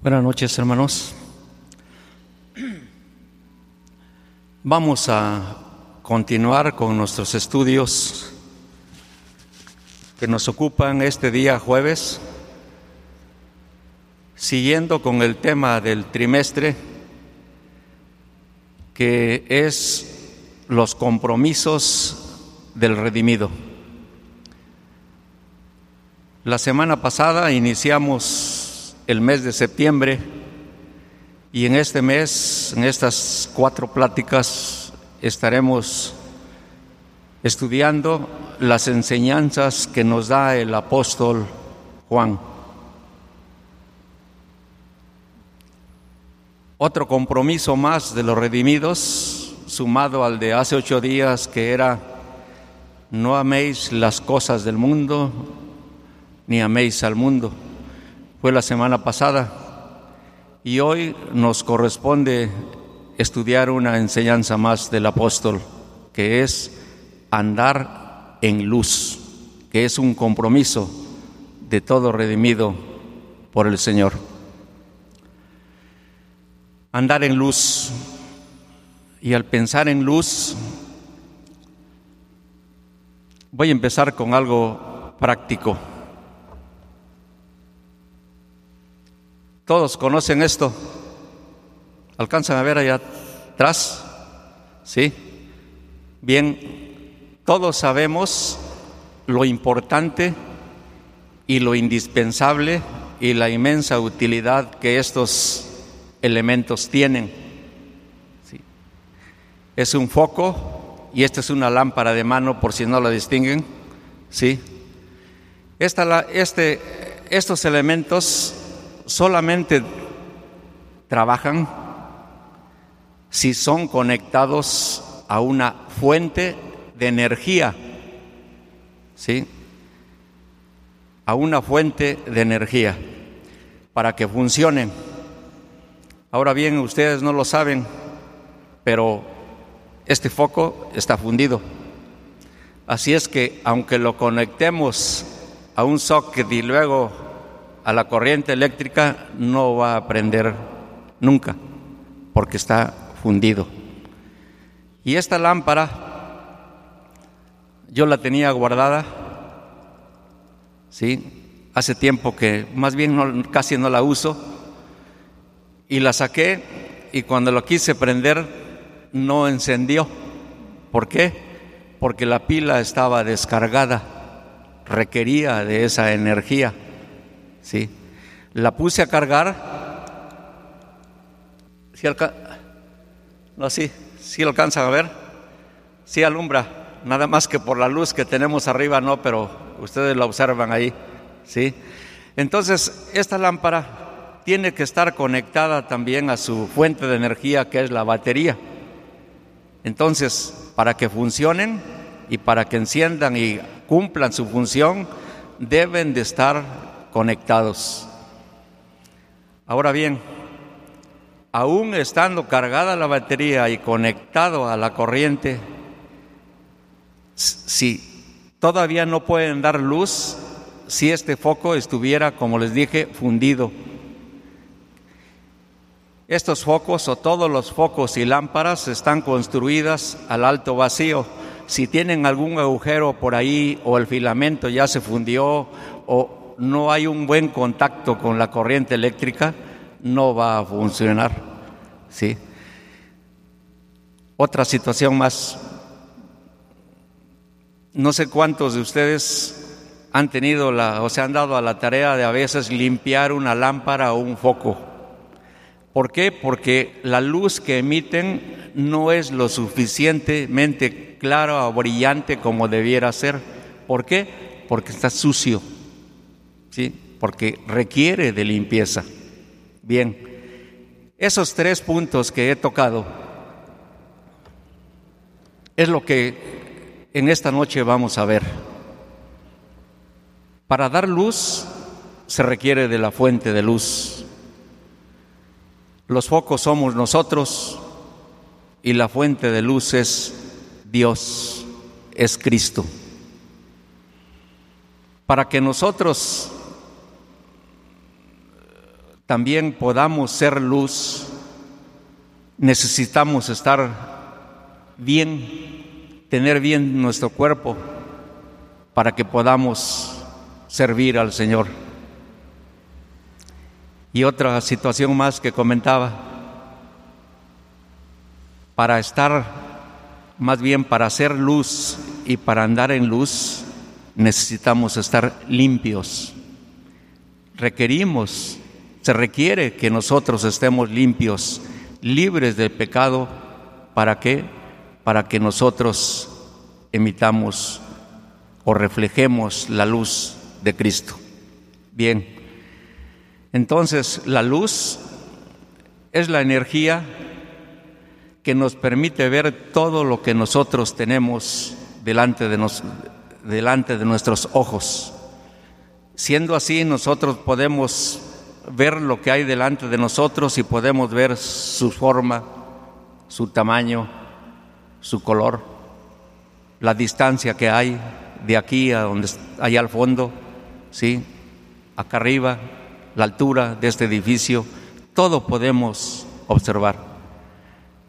Buenas noches, hermanos. Vamos a continuar con nuestros estudios que nos ocupan este día jueves, siguiendo con el tema del trimestre, que es los compromisos del redimido. La semana pasada iniciamos el mes de septiembre y en este mes, en estas cuatro pláticas, estaremos estudiando las enseñanzas que nos da el apóstol Juan. Otro compromiso más de los redimidos, sumado al de hace ocho días, que era, no améis las cosas del mundo, ni améis al mundo fue la semana pasada y hoy nos corresponde estudiar una enseñanza más del apóstol, que es andar en luz, que es un compromiso de todo redimido por el Señor. Andar en luz, y al pensar en luz, voy a empezar con algo práctico. Todos conocen esto. ¿Alcanzan a ver allá atrás? ¿Sí? Bien, todos sabemos lo importante y lo indispensable y la inmensa utilidad que estos elementos tienen. ¿Sí? Es un foco y esta es una lámpara de mano por si no la distinguen. ¿Sí? Esta, este, estos elementos solamente trabajan si son conectados a una fuente de energía, ¿sí? A una fuente de energía para que funcionen. Ahora bien, ustedes no lo saben, pero este foco está fundido. Así es que aunque lo conectemos a un socket y luego a la corriente eléctrica no va a prender nunca, porque está fundido. Y esta lámpara, yo la tenía guardada, ¿sí? Hace tiempo que más bien casi no la uso, y la saqué y cuando lo quise prender no encendió. ¿Por qué? Porque la pila estaba descargada, requería de esa energía. ¿Sí? La puse a cargar. ¿Sí no, sí, sí alcanzan a ver. Sí alumbra, nada más que por la luz que tenemos arriba, no, pero ustedes la observan ahí, ¿sí? Entonces, esta lámpara tiene que estar conectada también a su fuente de energía, que es la batería. Entonces, para que funcionen y para que enciendan y cumplan su función, deben de estar conectados. Ahora bien, aún estando cargada la batería y conectado a la corriente, si todavía no pueden dar luz, si este foco estuviera, como les dije, fundido. Estos focos o todos los focos y lámparas están construidas al alto vacío. Si tienen algún agujero por ahí o el filamento ya se fundió o no hay un buen contacto con la corriente eléctrica, no va a funcionar. ¿sí? Otra situación más. No sé cuántos de ustedes han tenido la, o se han dado a la tarea de a veces limpiar una lámpara o un foco. ¿Por qué? Porque la luz que emiten no es lo suficientemente clara o brillante como debiera ser. ¿Por qué? Porque está sucio. ¿Sí? porque requiere de limpieza. Bien, esos tres puntos que he tocado es lo que en esta noche vamos a ver. Para dar luz se requiere de la fuente de luz. Los focos somos nosotros y la fuente de luz es Dios, es Cristo. Para que nosotros también podamos ser luz, necesitamos estar bien, tener bien nuestro cuerpo para que podamos servir al Señor. Y otra situación más que comentaba, para estar, más bien para hacer luz y para andar en luz, necesitamos estar limpios. Requerimos se requiere que nosotros estemos limpios, libres del pecado, ¿para qué? Para que nosotros emitamos o reflejemos la luz de Cristo. Bien, entonces la luz es la energía que nos permite ver todo lo que nosotros tenemos delante de, nos, delante de nuestros ojos. Siendo así, nosotros podemos ver lo que hay delante de nosotros y podemos ver su forma, su tamaño, su color, la distancia que hay de aquí a donde allá al fondo, sí, acá arriba, la altura de este edificio, todo podemos observar.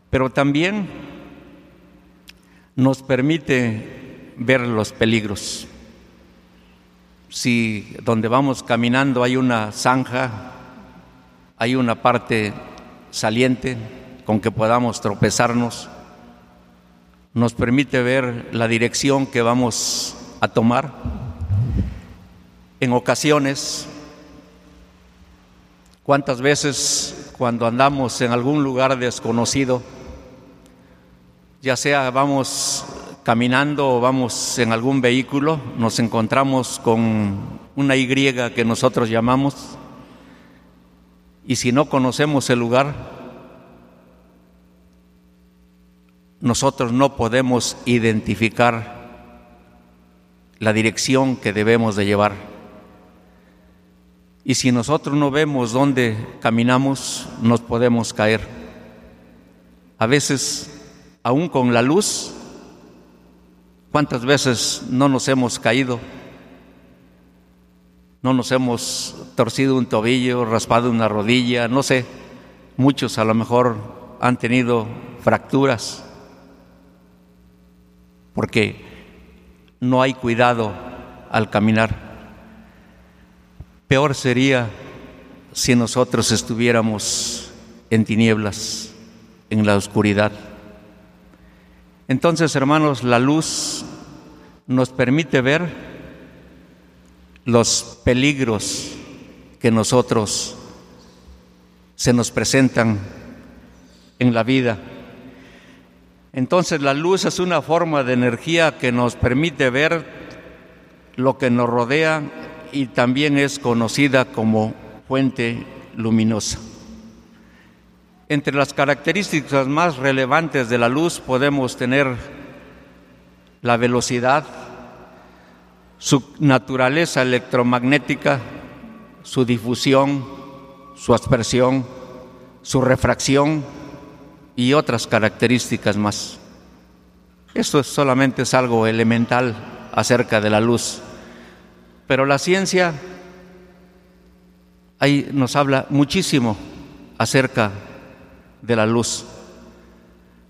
Pero también nos permite ver los peligros si donde vamos caminando hay una zanja, hay una parte saliente con que podamos tropezarnos, nos permite ver la dirección que vamos a tomar. En ocasiones, ¿cuántas veces cuando andamos en algún lugar desconocido, ya sea vamos caminando o vamos en algún vehículo, nos encontramos con una Y que nosotros llamamos, y si no conocemos el lugar, nosotros no podemos identificar la dirección que debemos de llevar. Y si nosotros no vemos dónde caminamos, nos podemos caer. A veces, aún con la luz, ¿Cuántas veces no nos hemos caído? No nos hemos torcido un tobillo, raspado una rodilla, no sé. Muchos a lo mejor han tenido fracturas porque no hay cuidado al caminar. Peor sería si nosotros estuviéramos en tinieblas, en la oscuridad. Entonces, hermanos, la luz nos permite ver los peligros que nosotros se nos presentan en la vida. Entonces la luz es una forma de energía que nos permite ver lo que nos rodea y también es conocida como fuente luminosa. Entre las características más relevantes de la luz podemos tener la velocidad, su naturaleza electromagnética, su difusión, su aspersión, su refracción y otras características más. Esto solamente es algo elemental acerca de la luz, pero la ciencia ahí nos habla muchísimo acerca de la luz.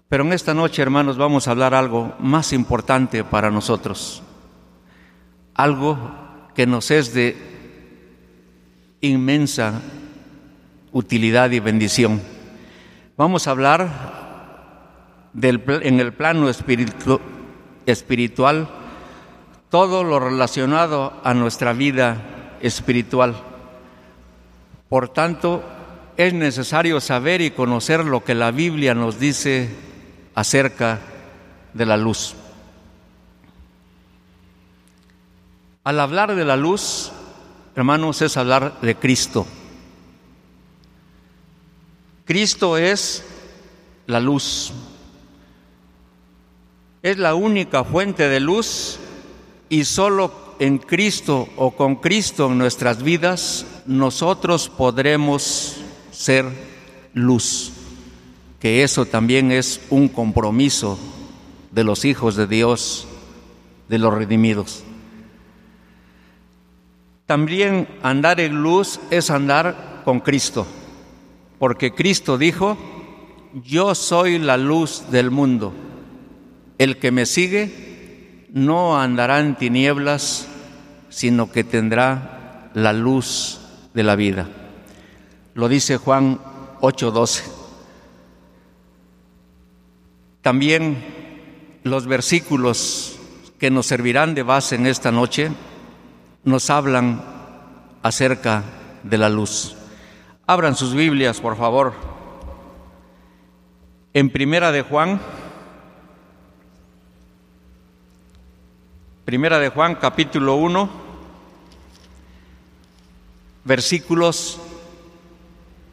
Pero en esta noche, hermanos, vamos a hablar algo más importante para nosotros, algo que nos es de inmensa utilidad y bendición. Vamos a hablar del, en el plano espiritual todo lo relacionado a nuestra vida espiritual. Por tanto, es necesario saber y conocer lo que la Biblia nos dice acerca de la luz. Al hablar de la luz, hermanos, es hablar de Cristo. Cristo es la luz. Es la única fuente de luz y solo en Cristo o con Cristo en nuestras vidas nosotros podremos ser luz, que eso también es un compromiso de los hijos de Dios, de los redimidos. También andar en luz es andar con Cristo, porque Cristo dijo, yo soy la luz del mundo. El que me sigue no andará en tinieblas, sino que tendrá la luz de la vida. Lo dice Juan 8:12. También los versículos que nos servirán de base en esta noche nos hablan acerca de la luz. Abran sus Biblias, por favor. En Primera de Juan, Primera de Juan, capítulo 1, versículos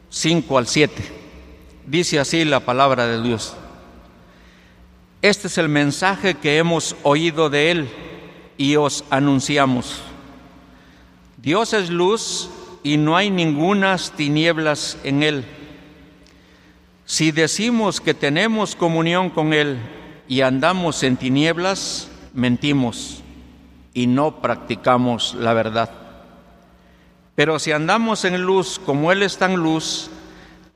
5 al 7. Dice así la palabra de Dios. Este es el mensaje que hemos oído de Él y os anunciamos. Dios es luz y no hay ningunas tinieblas en Él. Si decimos que tenemos comunión con Él y andamos en tinieblas, mentimos y no practicamos la verdad. Pero si andamos en luz como Él está en luz,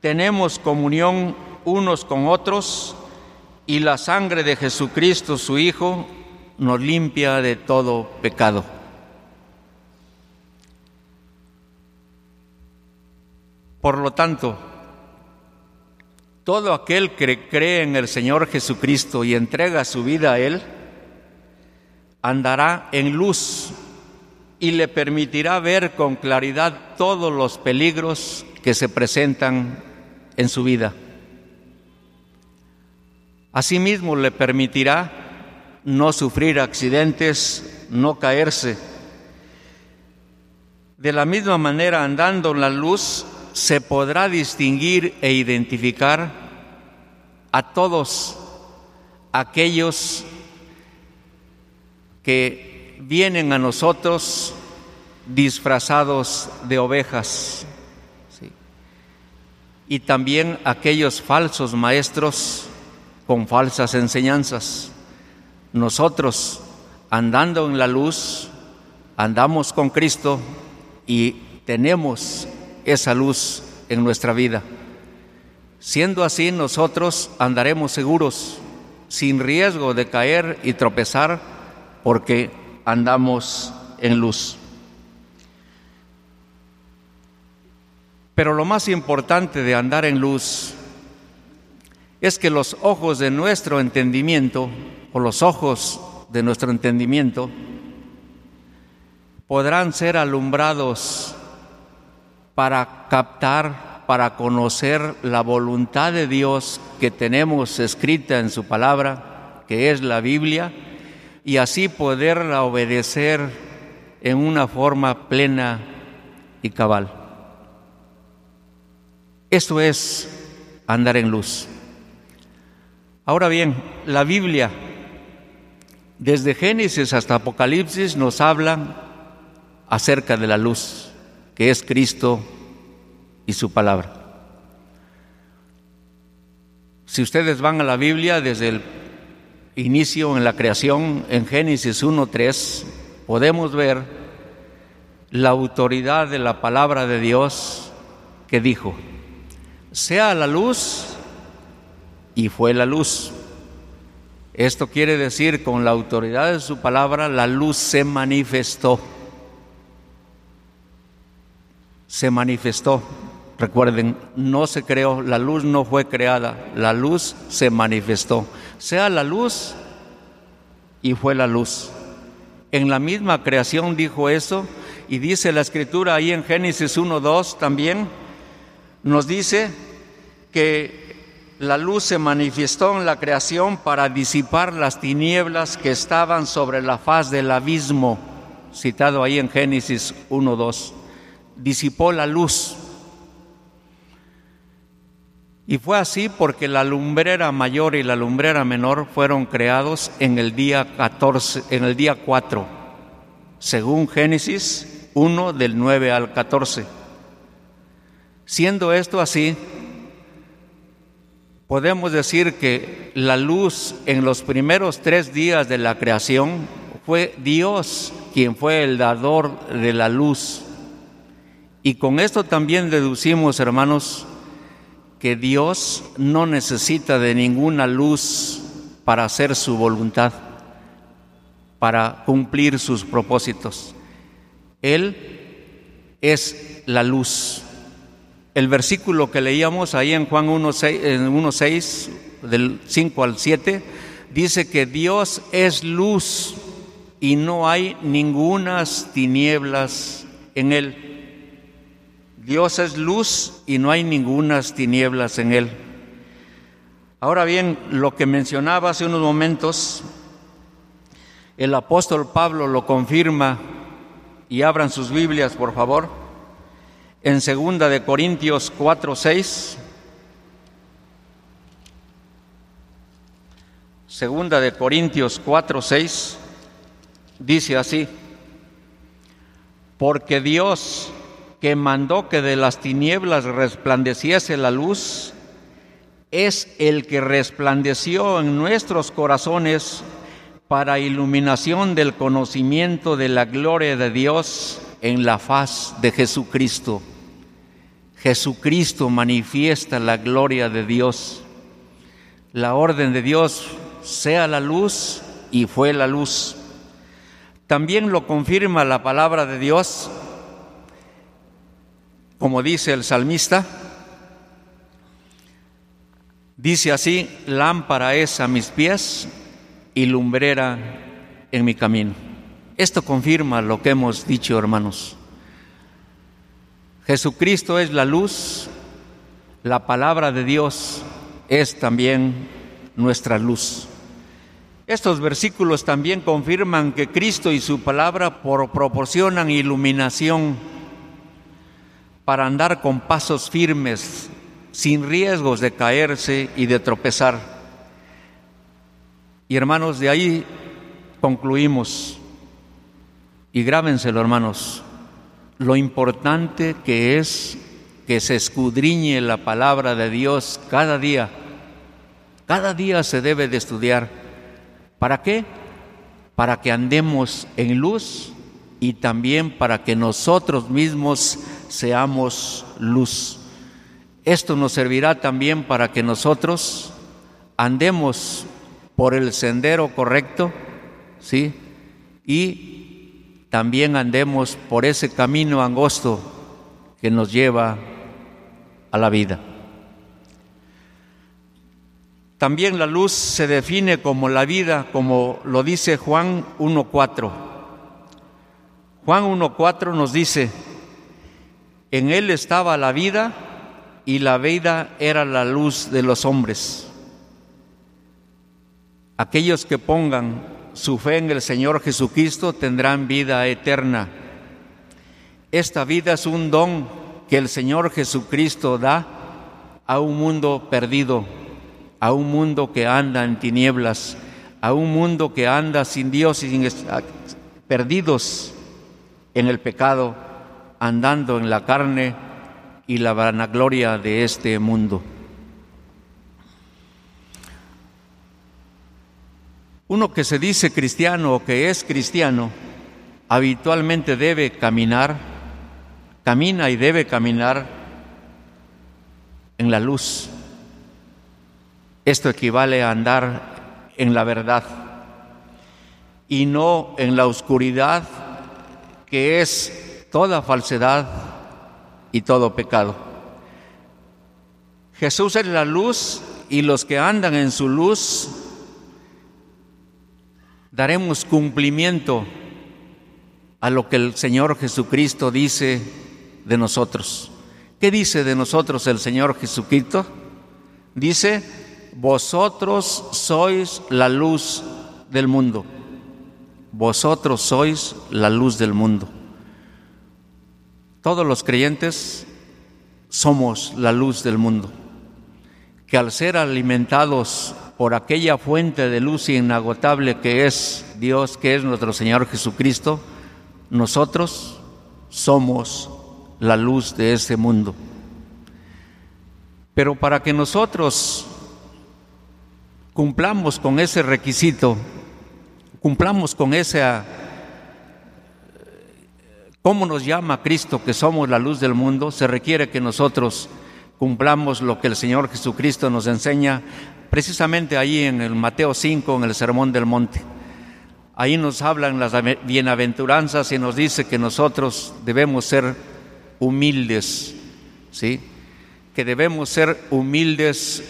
tenemos comunión unos con otros y la sangre de Jesucristo, su Hijo, nos limpia de todo pecado. Por lo tanto, todo aquel que cree en el Señor Jesucristo y entrega su vida a Él, andará en luz y le permitirá ver con claridad todos los peligros que se presentan en su vida. Asimismo le permitirá no sufrir accidentes, no caerse. De la misma manera, andando en la luz, se podrá distinguir e identificar a todos aquellos que vienen a nosotros disfrazados de ovejas y también aquellos falsos maestros con falsas enseñanzas. Nosotros, andando en la luz, andamos con Cristo y tenemos esa luz en nuestra vida. Siendo así, nosotros andaremos seguros, sin riesgo de caer y tropezar, porque andamos en luz. Pero lo más importante de andar en luz es que los ojos de nuestro entendimiento, o los ojos de nuestro entendimiento, podrán ser alumbrados para captar, para conocer la voluntad de Dios que tenemos escrita en su palabra, que es la Biblia, y así poderla obedecer en una forma plena y cabal. Eso es andar en luz. Ahora bien, la Biblia, desde Génesis hasta Apocalipsis, nos habla acerca de la luz que es Cristo y su palabra. Si ustedes van a la Biblia desde el inicio en la creación, en Génesis 1.3, podemos ver la autoridad de la palabra de Dios que dijo, sea la luz y fue la luz. Esto quiere decir, con la autoridad de su palabra, la luz se manifestó se manifestó. Recuerden, no se creó, la luz no fue creada, la luz se manifestó. Sea la luz y fue la luz. En la misma creación dijo eso y dice la escritura ahí en Génesis 1.2 también, nos dice que la luz se manifestó en la creación para disipar las tinieblas que estaban sobre la faz del abismo, citado ahí en Génesis 1.2 disipó la luz. Y fue así porque la lumbrera mayor y la lumbrera menor fueron creados en el día 14, en el día 4, según Génesis 1 del 9 al 14. Siendo esto así, podemos decir que la luz en los primeros tres días de la creación fue Dios quien fue el dador de la luz Y con esto también deducimos, hermanos, que Dios no necesita de ninguna luz para hacer su voluntad, para cumplir sus propósitos. Él es la luz. El versículo que leíamos ahí en Juan 1.6, del 5 al 7, dice que Dios es luz y no hay ningunas tinieblas en él. Dios es luz y no hay ningunas tinieblas en él. Ahora bien, lo que mencionaba hace unos momentos, el apóstol Pablo lo confirma y abran sus Biblias, por favor, en segunda de Corintios 4, 6. Segunda de Corintios 4, 6 dice así, porque Dios que mandó que de las tinieblas resplandeciese la luz, es el que resplandeció en nuestros corazones para iluminación del conocimiento de la gloria de Dios en la faz de Jesucristo. Jesucristo manifiesta la gloria de Dios. La orden de Dios sea la luz y fue la luz. También lo confirma la palabra de Dios como dice el salmista, dice así, lámpara es a mis pies y lumbrera en mi camino. Esto confirma lo que hemos dicho, hermanos. Jesucristo es la luz, la palabra de Dios es también nuestra luz. Estos versículos también confirman que Cristo y su palabra proporcionan iluminación para andar con pasos firmes, sin riesgos de caerse y de tropezar. Y hermanos, de ahí concluimos, y grábenselo hermanos, lo importante que es que se escudriñe la palabra de Dios cada día. Cada día se debe de estudiar. ¿Para qué? Para que andemos en luz y también para que nosotros mismos seamos luz. Esto nos servirá también para que nosotros andemos por el sendero correcto, ¿sí? Y también andemos por ese camino angosto que nos lleva a la vida. También la luz se define como la vida, como lo dice Juan 1.4. Juan 1.4 nos dice, en él estaba la vida y la vida era la luz de los hombres. Aquellos que pongan su fe en el Señor Jesucristo tendrán vida eterna. Esta vida es un don que el Señor Jesucristo da a un mundo perdido, a un mundo que anda en tinieblas, a un mundo que anda sin Dios y sin, perdidos en el pecado andando en la carne y la vanagloria de este mundo. Uno que se dice cristiano o que es cristiano, habitualmente debe caminar, camina y debe caminar en la luz. Esto equivale a andar en la verdad y no en la oscuridad que es toda falsedad y todo pecado. Jesús es la luz y los que andan en su luz daremos cumplimiento a lo que el Señor Jesucristo dice de nosotros. ¿Qué dice de nosotros el Señor Jesucristo? Dice, vosotros sois la luz del mundo. Vosotros sois la luz del mundo. Todos los creyentes somos la luz del mundo, que al ser alimentados por aquella fuente de luz inagotable que es Dios, que es nuestro Señor Jesucristo, nosotros somos la luz de este mundo. Pero para que nosotros cumplamos con ese requisito, cumplamos con esa ¿Cómo nos llama Cristo que somos la luz del mundo? Se requiere que nosotros cumplamos lo que el Señor Jesucristo nos enseña precisamente ahí en el Mateo 5, en el Sermón del Monte. Ahí nos hablan las bienaventuranzas y nos dice que nosotros debemos ser humildes, ¿sí? Que debemos ser humildes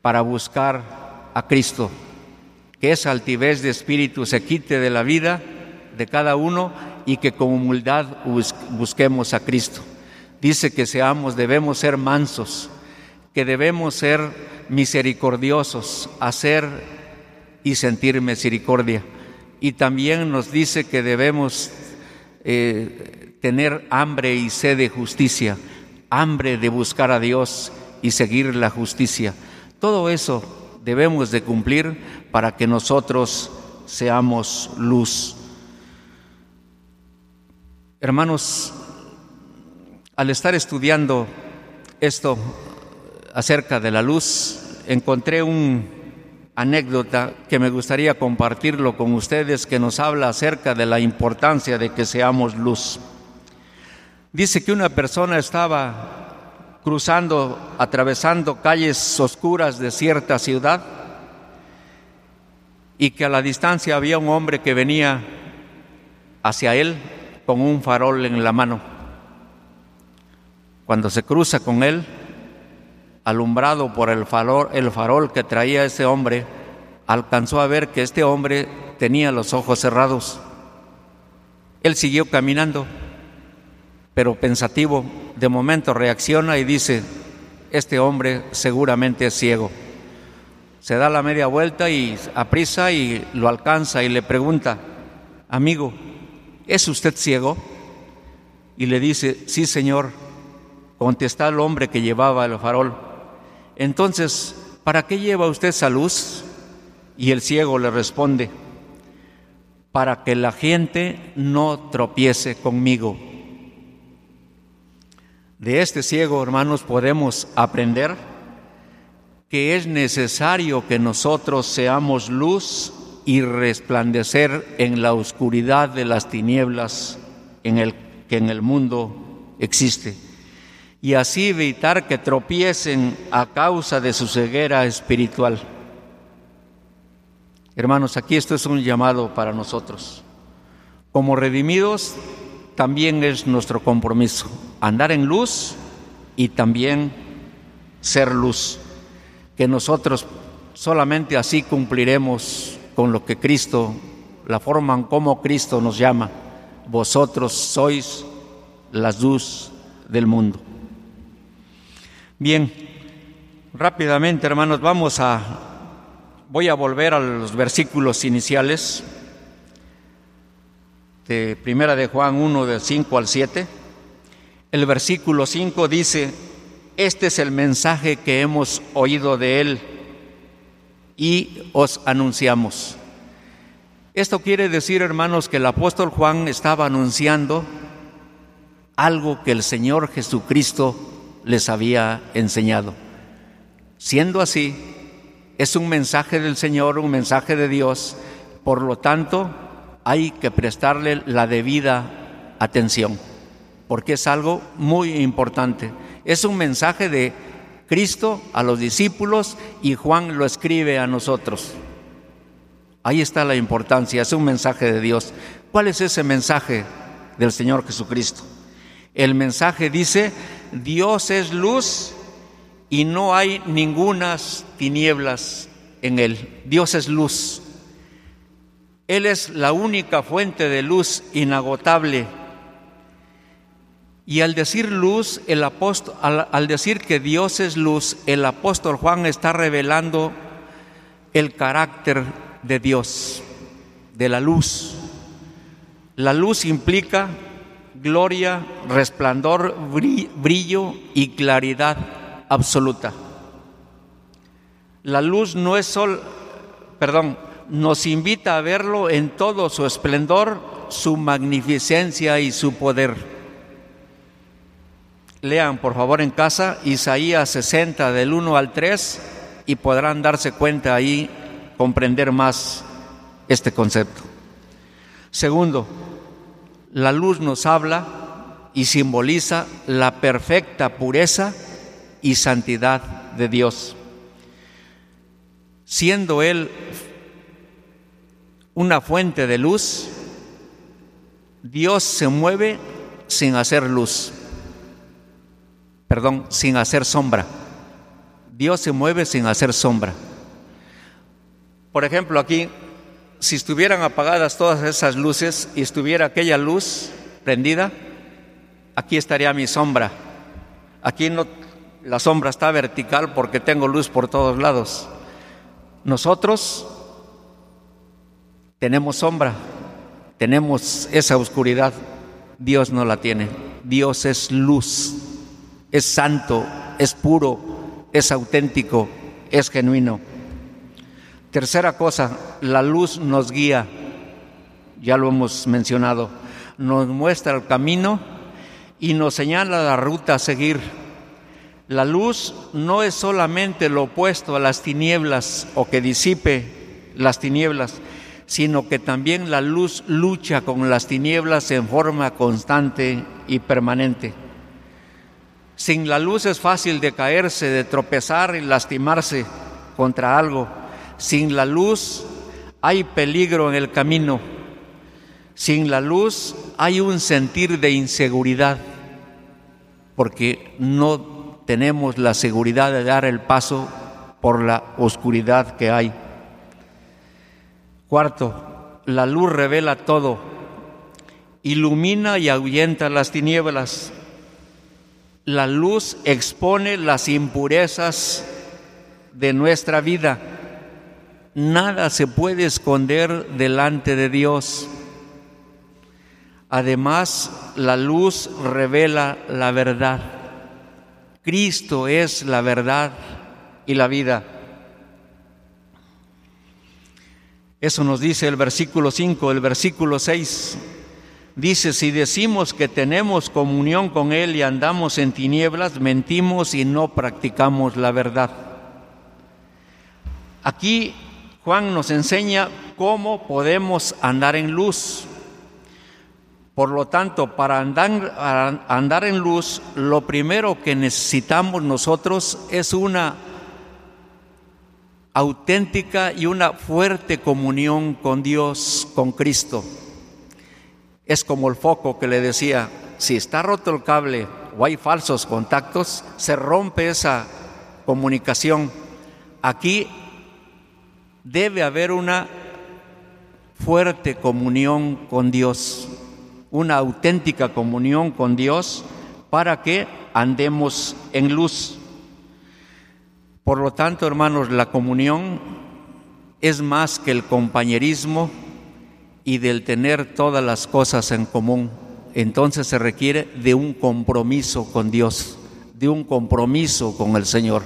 para buscar a Cristo, que esa altivez de espíritu se quite de la vida de cada uno y que con humildad busquemos a Cristo. Dice que seamos, debemos ser mansos, que debemos ser misericordiosos, hacer y sentir misericordia. Y también nos dice que debemos eh, tener hambre y sed de justicia, hambre de buscar a Dios y seguir la justicia. Todo eso debemos de cumplir para que nosotros seamos luz. Hermanos, al estar estudiando esto acerca de la luz, encontré una anécdota que me gustaría compartirlo con ustedes que nos habla acerca de la importancia de que seamos luz. Dice que una persona estaba cruzando, atravesando calles oscuras de cierta ciudad y que a la distancia había un hombre que venía hacia él con un farol en la mano. Cuando se cruza con él, alumbrado por el farol, el farol que traía ese hombre, alcanzó a ver que este hombre tenía los ojos cerrados. Él siguió caminando, pero pensativo, de momento reacciona y dice, este hombre seguramente es ciego. Se da la media vuelta y aprisa y lo alcanza y le pregunta, amigo, ¿es usted ciego? Y le dice, sí, señor, contesta el hombre que llevaba el farol. Entonces, ¿para qué lleva usted esa luz? Y el ciego le responde, para que la gente no tropiece conmigo. De este ciego, hermanos, podemos aprender que es necesario que nosotros seamos luz y resplandecer en la oscuridad de las tinieblas en el que en el mundo existe y así evitar que tropiecen a causa de su ceguera espiritual. Hermanos, aquí esto es un llamado para nosotros. Como redimidos, también es nuestro compromiso andar en luz y también ser luz, que nosotros solamente así cumpliremos con lo que Cristo, la forma en cómo Cristo nos llama. Vosotros sois la luz del mundo. Bien, rápidamente hermanos, vamos a, voy a volver a los versículos iniciales de Primera de Juan 1, del 5 al 7. El versículo 5 dice, este es el mensaje que hemos oído de él y os anunciamos. Esto quiere decir, hermanos, que el apóstol Juan estaba anunciando algo que el Señor Jesucristo les había enseñado. Siendo así, es un mensaje del Señor, un mensaje de Dios, por lo tanto, hay que prestarle la debida atención, porque es algo muy importante. Es un mensaje de Cristo a los discípulos y Juan lo escribe a nosotros. Ahí está la importancia, es un mensaje de Dios. ¿Cuál es ese mensaje del Señor Jesucristo? El mensaje dice, Dios es luz y no hay ningunas tinieblas en Él. Dios es luz. Él es la única fuente de luz inagotable y al decir luz, el apóstol, al, decir que Dios es luz, el apóstol Juan está revelando el carácter de Dios, de la luz. La luz implica gloria, resplandor, brillo y claridad absoluta. La luz no es sol, perdón, nos invita a verlo en todo su esplendor, su magnificencia y su poder. Lean por favor en casa Isaías 60 del 1 al 3 y podrán darse cuenta ahí, comprender más este concepto. Segundo, La luz nos habla y simboliza la perfecta pureza y santidad de Dios. Siendo Él una fuente de luz, Dios se mueve sin hacer luz, perdón, sin hacer sombra. Dios se mueve sin hacer sombra. Por ejemplo, aquí, si estuvieran apagadas todas esas luces y estuviera aquella luz prendida, aquí estaría mi sombra. Aquí no, la sombra está vertical porque tengo luz por todos lados. Nosotros tenemos sombra, tenemos esa oscuridad. Dios no la tiene. Dios es luz, es santo, es puro, es auténtico, es genuino. Tercera cosa, la luz nos guía, ya lo hemos mencionado, nos muestra el camino y nos señala la ruta a seguir. La luz no es solamente lo opuesto a las tinieblas o que disipe las tinieblas, sino que también la luz lucha con las tinieblas en forma constante y permanente. Sin la luz es fácil de caerse, de tropezar y lastimarse contra algo. Sin la luz hay peligro en el camino. Sin la luz hay un sentir de inseguridad porque no tenemos la seguridad de dar el paso por la oscuridad que hay. Cuarto, la luz revela todo, ilumina y ahuyenta las tinieblas. La luz expone las impurezas de nuestra vida. Nada se puede esconder delante de Dios. Además, la luz revela la verdad. Cristo es la verdad y la vida. Eso nos dice el versículo 5, el versículo 6. Dice, si decimos que tenemos comunión con Él y andamos en tinieblas, mentimos y no practicamos la verdad. Aquí Juan nos enseña cómo podemos andar en luz. Por lo tanto, para andar, andar, en luz, lo primero que necesitamos nosotros es una auténtica y una fuerte comunión con Dios, con Cristo. Es como el foco que le decía, si está roto el cable o hay falsos contactos, se rompe esa comunicación. Aquí debe haber una fuerte comunión con Dios una auténtica comunión con Dios para que andemos en luz. Por lo tanto, hermanos, la comunión es más que el compañerismo y del tener todas las cosas en común. Entonces se requiere de un compromiso con Dios, de un compromiso con el Señor.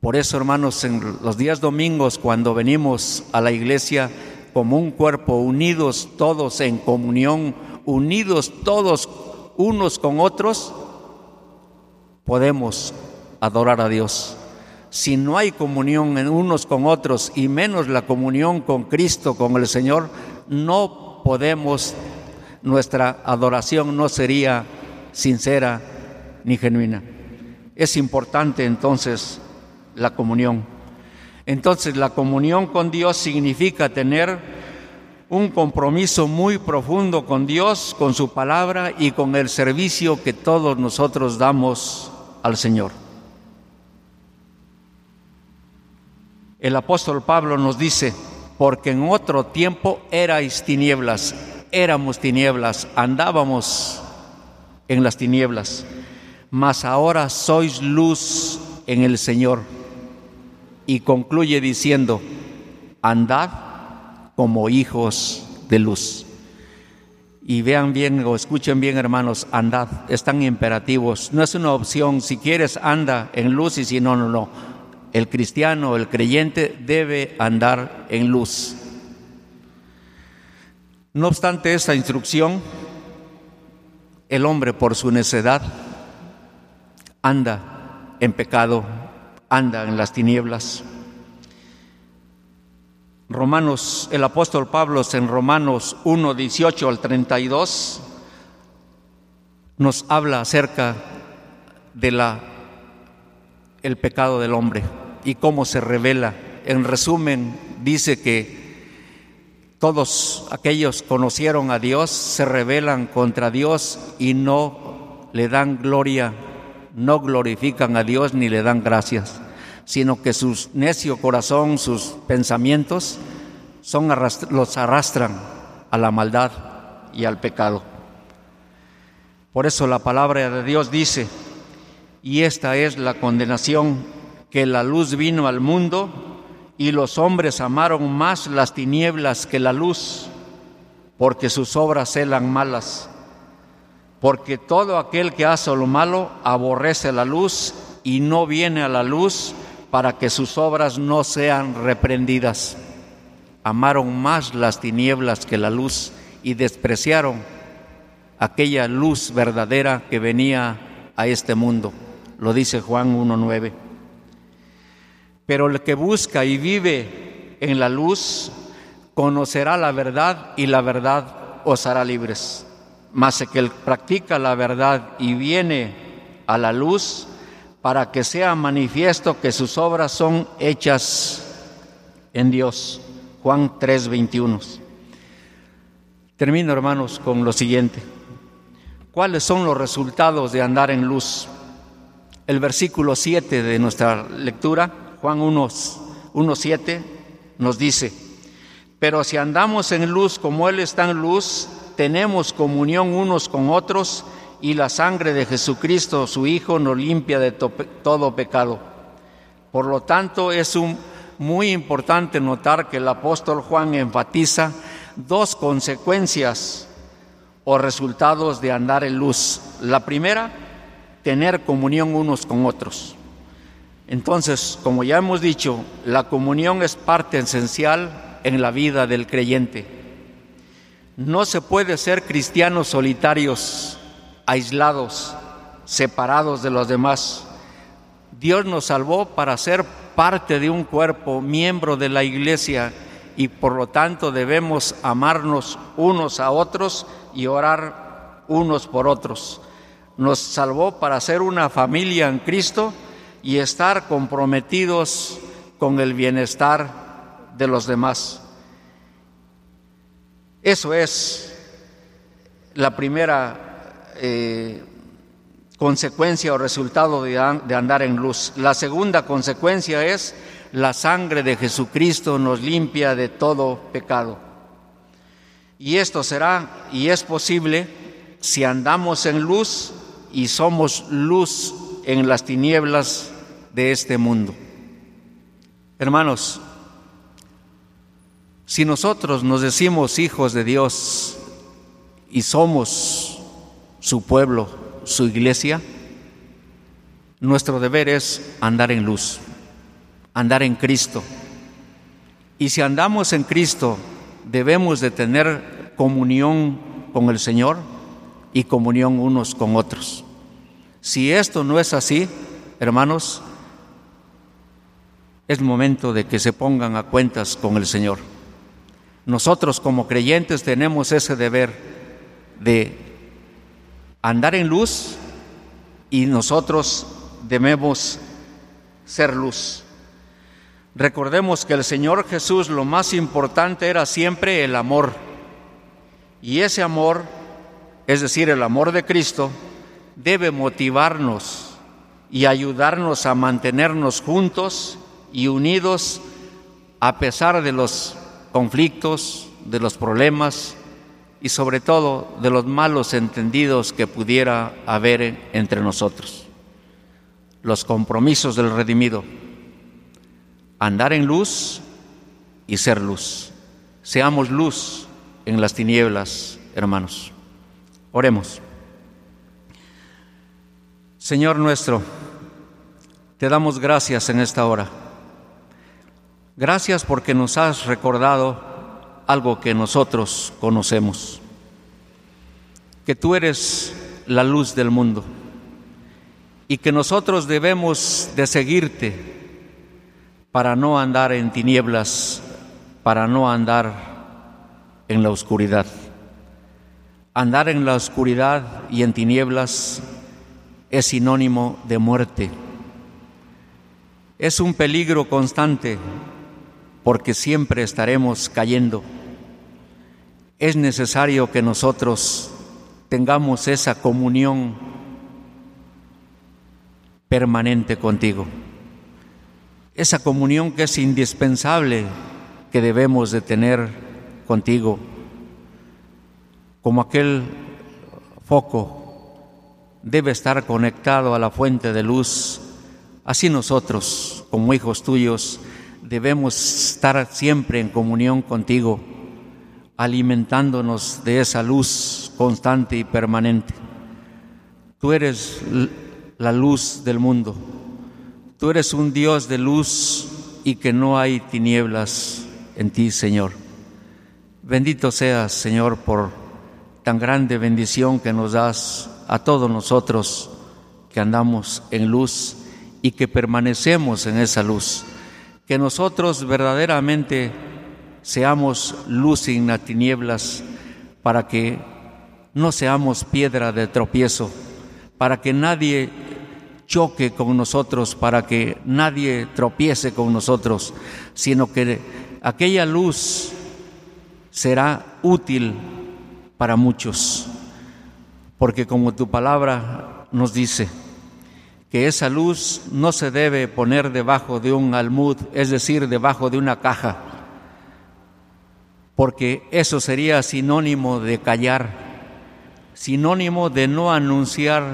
Por eso, hermanos, en los días domingos, cuando venimos a la iglesia como un cuerpo, unidos todos en comunión, unidos todos unos con otros, podemos adorar a Dios. Si no hay comunión en unos con otros y menos la comunión con Cristo, con el Señor, no podemos, nuestra adoración no sería sincera ni genuina. Es importante entonces la comunión. Entonces la comunión con Dios significa tener un compromiso muy profundo con Dios, con su palabra y con el servicio que todos nosotros damos al Señor. El apóstol Pablo nos dice, porque en otro tiempo erais tinieblas, éramos tinieblas, andábamos en las tinieblas, mas ahora sois luz en el Señor. Y concluye diciendo, andad como hijos de luz. Y vean bien o escuchen bien, hermanos, andad, están imperativos. No es una opción, si quieres anda en luz y si no, no, no. El cristiano, el creyente debe andar en luz. No obstante esta instrucción, el hombre por su necedad anda en pecado, anda en las tinieblas. Romanos, el apóstol Pablo en Romanos 1, 18 al 32 nos habla acerca de la el pecado del hombre y cómo se revela. En resumen, dice que todos aquellos conocieron a Dios, se rebelan contra Dios y no le dan gloria, no glorifican a Dios ni le dan gracias, sino que su necio corazón, sus pensamientos, son los arrastran a la maldad y al pecado. Por eso la palabra de Dios dice, y esta es la condenación, que la luz vino al mundo y los hombres amaron más las tinieblas que la luz, porque sus obras eran malas. Porque todo aquel que hace lo malo aborrece la luz y no viene a la luz para que sus obras no sean reprendidas. Amaron más las tinieblas que la luz y despreciaron aquella luz verdadera que venía a este mundo. Lo dice Juan 1.9. Pero el que busca y vive en la luz conocerá la verdad y la verdad os hará libres. Mas el que practica la verdad y viene a la luz para que sea manifiesto que sus obras son hechas en Dios. Juan 3:21. Termino, hermanos, con lo siguiente. ¿Cuáles son los resultados de andar en luz? el versículo 7 de nuestra lectura, Juan 1.7, nos dice, pero si andamos en luz como Él está en luz, tenemos comunión unos con otros y la sangre de Jesucristo, su Hijo, nos limpia de todo pecado. Por lo tanto, es un, muy importante notar que el apóstol Juan enfatiza dos consecuencias o resultados de andar en luz. La primera, tener comunión unos con otros. Entonces, como ya hemos dicho, la comunión es parte esencial en la vida del creyente. No se puede ser cristianos solitarios, aislados, separados de los demás. Dios nos salvó para ser parte de un cuerpo, miembro de la iglesia, y por lo tanto debemos amarnos unos a otros y orar unos por otros nos salvó para ser una familia en Cristo y estar comprometidos con el bienestar de los demás. Eso es la primera eh, consecuencia o resultado de, de andar en luz. La segunda consecuencia es la sangre de Jesucristo nos limpia de todo pecado. Y esto será y es posible si andamos en luz y somos luz en las tinieblas de este mundo. Hermanos, si nosotros nos decimos hijos de Dios y somos su pueblo, su iglesia, nuestro deber es andar en luz, andar en Cristo. Y si andamos en Cristo, debemos de tener comunión con el Señor y comunión unos con otros. Si esto no es así, hermanos, es momento de que se pongan a cuentas con el Señor. Nosotros como creyentes tenemos ese deber de andar en luz y nosotros debemos ser luz. Recordemos que el Señor Jesús lo más importante era siempre el amor. Y ese amor es decir, el amor de Cristo, debe motivarnos y ayudarnos a mantenernos juntos y unidos a pesar de los conflictos, de los problemas y sobre todo de los malos entendidos que pudiera haber entre nosotros. Los compromisos del redimido, andar en luz y ser luz. Seamos luz en las tinieblas, hermanos. Oremos. Señor nuestro, te damos gracias en esta hora. Gracias porque nos has recordado algo que nosotros conocemos, que tú eres la luz del mundo y que nosotros debemos de seguirte para no andar en tinieblas para no andar en la oscuridad. Andar en la oscuridad y en tinieblas es sinónimo de muerte. Es un peligro constante porque siempre estaremos cayendo. Es necesario que nosotros tengamos esa comunión permanente contigo. Esa comunión que es indispensable que debemos de tener contigo, como aquel foco debe estar conectado a la fuente de luz, así nosotros, como hijos tuyos, debemos estar siempre en comunión contigo, alimentándonos de esa luz constante y permanente. Tú eres la luz del mundo, tú eres un Dios de luz y que no hay tinieblas en ti, Señor. Bendito seas, Señor, por tan grande bendición que nos das a todos nosotros que andamos en luz y que permanecemos en esa luz. Que nosotros verdaderamente seamos luz en las tinieblas para que no seamos piedra de tropiezo, para que nadie choque con nosotros, para que nadie tropiece con nosotros, sino que aquella luz será útil para muchos. Porque como tu palabra nos dice, que esa luz no se debe poner debajo de un almud, es decir, debajo de una caja, porque eso sería sinónimo de callar, sinónimo de no anunciar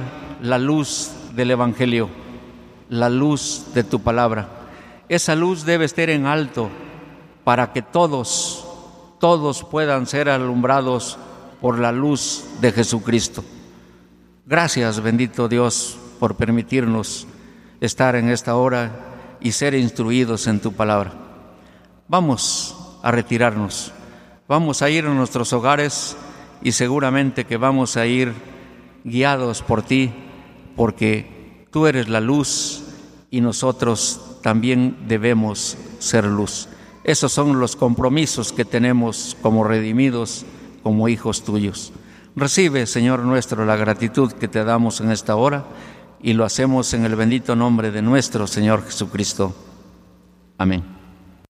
la luz del Evangelio, la luz de tu palabra. Esa luz debe estar en alto para que todos, todos puedan ser alumbrados por la luz de Jesucristo. Gracias, bendito Dios, por permitirnos estar en esta hora y ser instruidos en tu palabra. Vamos a retirarnos, vamos a ir a nuestros hogares y seguramente que vamos a ir guiados por ti, porque tú eres la luz y nosotros también debemos ser luz. Esos son los compromisos que tenemos como redimidos, como hijos tuyos. Recibe, Señor nuestro, la gratitud que te damos en esta hora y lo hacemos en el bendito nombre de nuestro Señor Jesucristo. Amén.